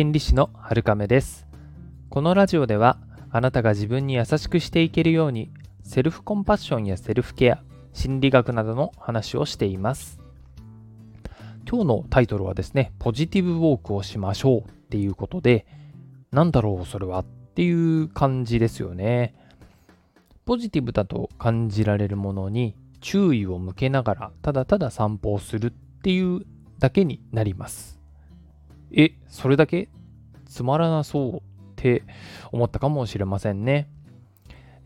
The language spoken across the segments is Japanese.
心理師の春亀です。このラジオではあなたが自分に優しくしていけるようにセルフコンパッションやセルフケア心理学などの話をしています。今日のタイトルはですねポジティブウォークをしましょうっていうことでなんだろうそれはっていう感じですよね。ポジティブだと感じられるものに注意を向けながらただただ散歩をするっていうだけになります。え、それだけ？つまらなそうって思ったかもしれませんね。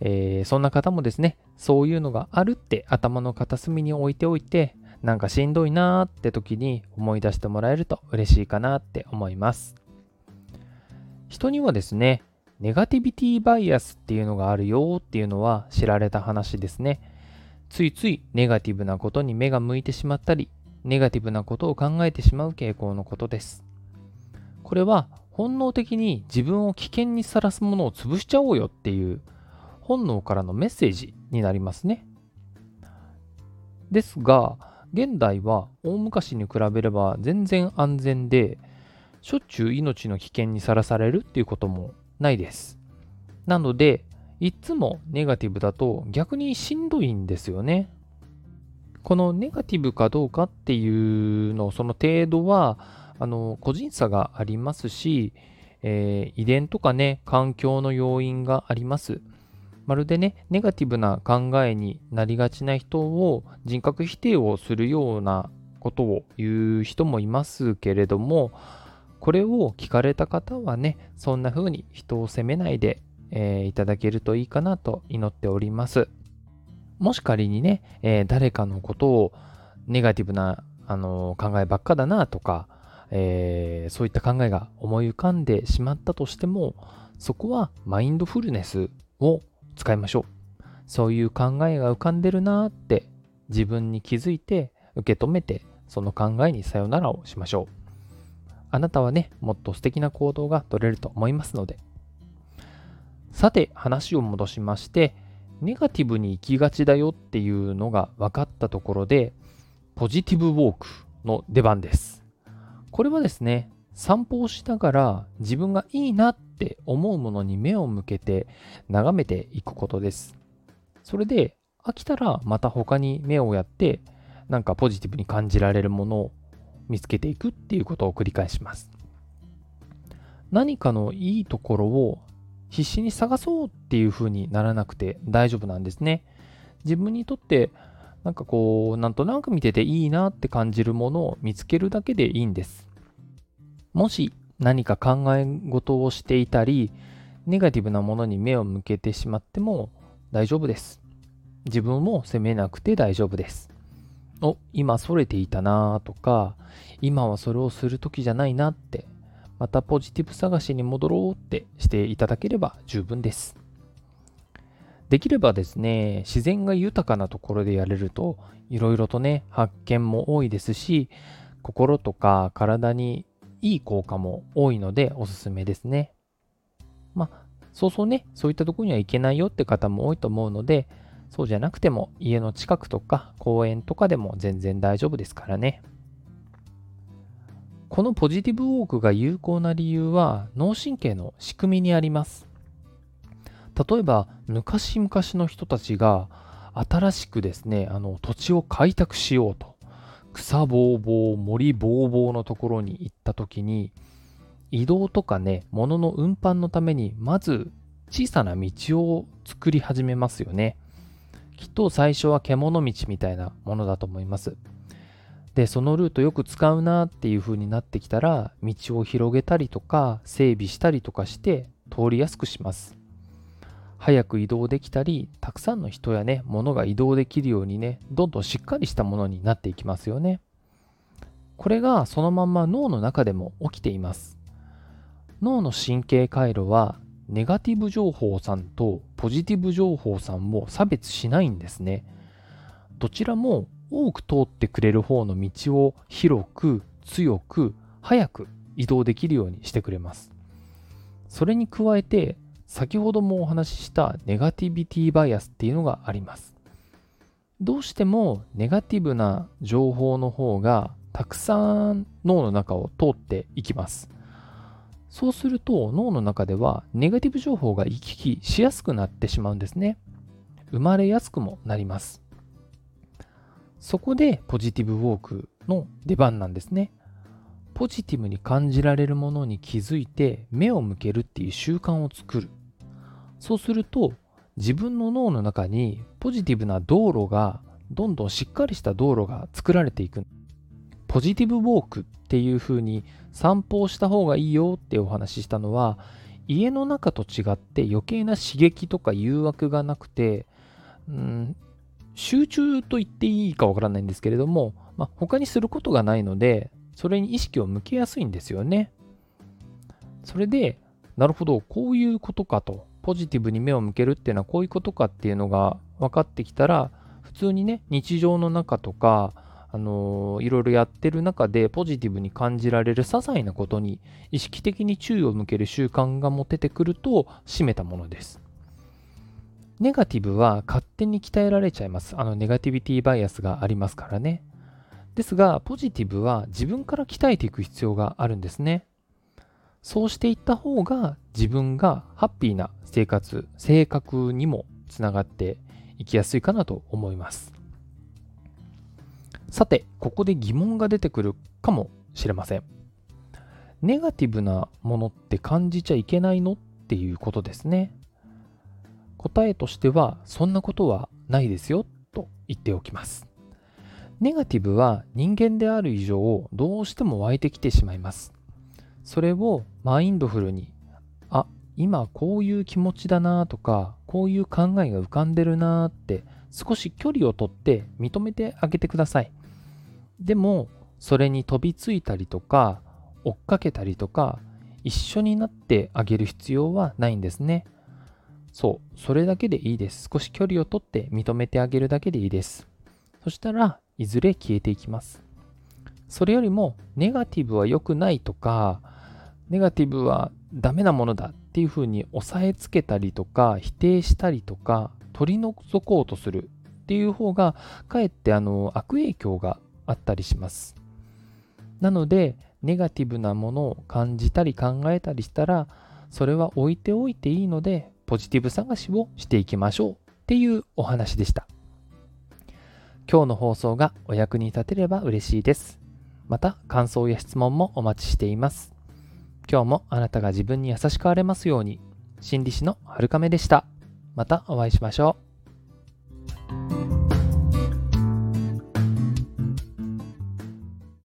えー、そんな方もですね、そういうのがあるって頭の片隅に置いておいて、なんかしんどいなーって時に思い出してもらえると嬉しいかなって思います。人にはですね、ネガティビティバイアスっていうのがあるよっていうのは知られた話ですね。ついついネガティブなことに目が向いてしまったり、ネガティブなことを考えてしまう傾向のことです。これは本能的に自分を危険にさらすものを潰しちゃおうよっていう本能からのメッセージになりますね。ですが、現代は大昔に比べれば全然安全で、しょっちゅう命の危険にさらされるっていうこともないです。なので、いっつもネガティブだと逆にしんどいんですよね。このネガティブかどうかっていうの、その程度は、あの個人差がありますし、えー、遺伝とかね、環境の要因があります。まるでね、ネガティブな考えになりがちな人を人格否定をするようなことを言う人もいますけれども、これを聞かれた方はね、そんな風に人を責めないで、えー、いただけるといいかなと祈っております。もし仮にね、えー、誰かのことをネガティブな、あの考えばっかだなとか、えー、そういった考えが思い浮かんでしまったとしても、そこはマインドフルネスを使いましょう。そういう考えが浮かんでるなって自分に気づいて受け止めてその考えにさよならをしましょう。あなたはね、もっと素敵な行動が取れると思いますので。さて、話を戻しまして、ネガティブに行きがちだよっていうのが分かったところで、ポジティブウォークの出番です。これはですね、散歩をしながら自分がいいなって思うものに目を向けて眺めていくことです。それで飽きたらまた他に目をやってなんかポジティブに感じられるものを見つけていくっていうことを繰り返します。何かのいいところを必死に探そうっていう風にならなくて大丈夫なんですね。自分にとってなんかこう、なんとなく見てていいなって感じるものを見つけるだけでいいんです。もし何か考え事をしていたり、ネガティブなものに目を向けてしまっても大丈夫です。自分も責めなくて大丈夫です。お、今それていたなとか、今はそれをする時じゃないなって、またポジティブ探しに戻ろうってしていただければ十分です。できればですね、自然が豊かなところでやれると、いろいろとね、発見も多いですし、心とか体にいい効果も多いのでおすすめですね。まあ、そうそうね、そういったとこには行けないよって方も多いと思うので、そうじゃなくても家の近くとか公園とかでも全然大丈夫ですからね。このポジティブウォークが有効な理由は脳神経の仕組みにあります。例えば昔々の人たちが新しくですねあの土地を開拓しようと草ぼうぼう森ぼうぼうのところに行った時に移動とかね物の運搬のためにまず小さな道を作り始めますよね。きっと最初は獣道みたいなものだと思います。でそのルートよく使うなっていう風になってきたら道を広げたりとか整備したりとかして通りやすくします。早く移動できたり、たくさんの人やね、物が移動できるようにね、どんどんしっかりしたものになっていきますよね。これがそのまんま脳の中でも起きています。脳の神経回路はネガティブ情報さんとポジティブ情報さんも差別しないんですね。どちらも多く通ってくれる方の道を広く強く早く移動できるようにしてくれます。それに加えて先ほどもお話ししたネガティビティバイアスっていうのがあります。どうしてもネガティブな情報の方がたくさん脳の中を通っていきます。そうすると脳の中ではネガティブ情報が行き来しやすくなってしまうんですね。生まれやすくもなります。そこでポジティブウォークの出番なんですね。ポジティブに感じられるものに気づいて目を向けるっていう習慣を作る。そうすると自分の脳の中にポジティブな道路がどんどんしっかりした道路が作られていく。ポジティブウォークっていう風に散歩をした方がいいよってお話ししたのは家の中と違って余計な刺激とか誘惑がなくて、うん、集中と言っていいかわからないんですけれども、まあ、他にすることがないのでそれに意識を向けやすいんですよね。それでなるほどこういうことかとポジティブに目を向けるっていうのはこういうことかっていうのが分かってきたら普通にね日常の中とかあのー、いろいろやってる中でポジティブに感じられる些細なことに意識的に注意を向ける習慣が持ててくると締めたものです。ネガティブは勝手に鍛えられちゃいます。あのネガティビティバイアスがありますからね。ですが、ポジティブは自分から鍛えていく必要があるんですね。そうしていった方が自分がハッピーな生活、性格にもつながっていきやすいかなと思います。さて、ここで疑問が出てくるかもしれません。ネガティブなものって感じちゃいけないのっていうことですね。答えとしては、そんなことはないですよと言っておきます。ネガティブは人間である以上、どうしても湧いてきてしまいます。それをマインドフルに、あ、今こういう気持ちだなとか、こういう考えが浮かんでるなって少し距離をとって認めてあげてください。でもそれに飛びついたりとか追っかけたりとか一緒になってあげる必要はないんですね。そう、それだけでいいです。少し距離をとって認めてあげるだけでいいです。そしたらいずれ消えていきます。それよりもネガティブは良くないとかネガティブはダメなものだっていうふうに押さえつけたりとか否定したりとか取り除こうとするっていう方がかえってあの悪影響があったりします。なので、ネガティブなものを感じたり考えたりしたら、それは置いておいていいので、ポジティブ探しをしていきましょうっていうお話でした。今日の放送がお役に立てれば嬉しいです。また、感想や質問もお待ちしています。今日もあなたが自分に優しくあれますように、心理師のはるかめでした。またお会いしましょう。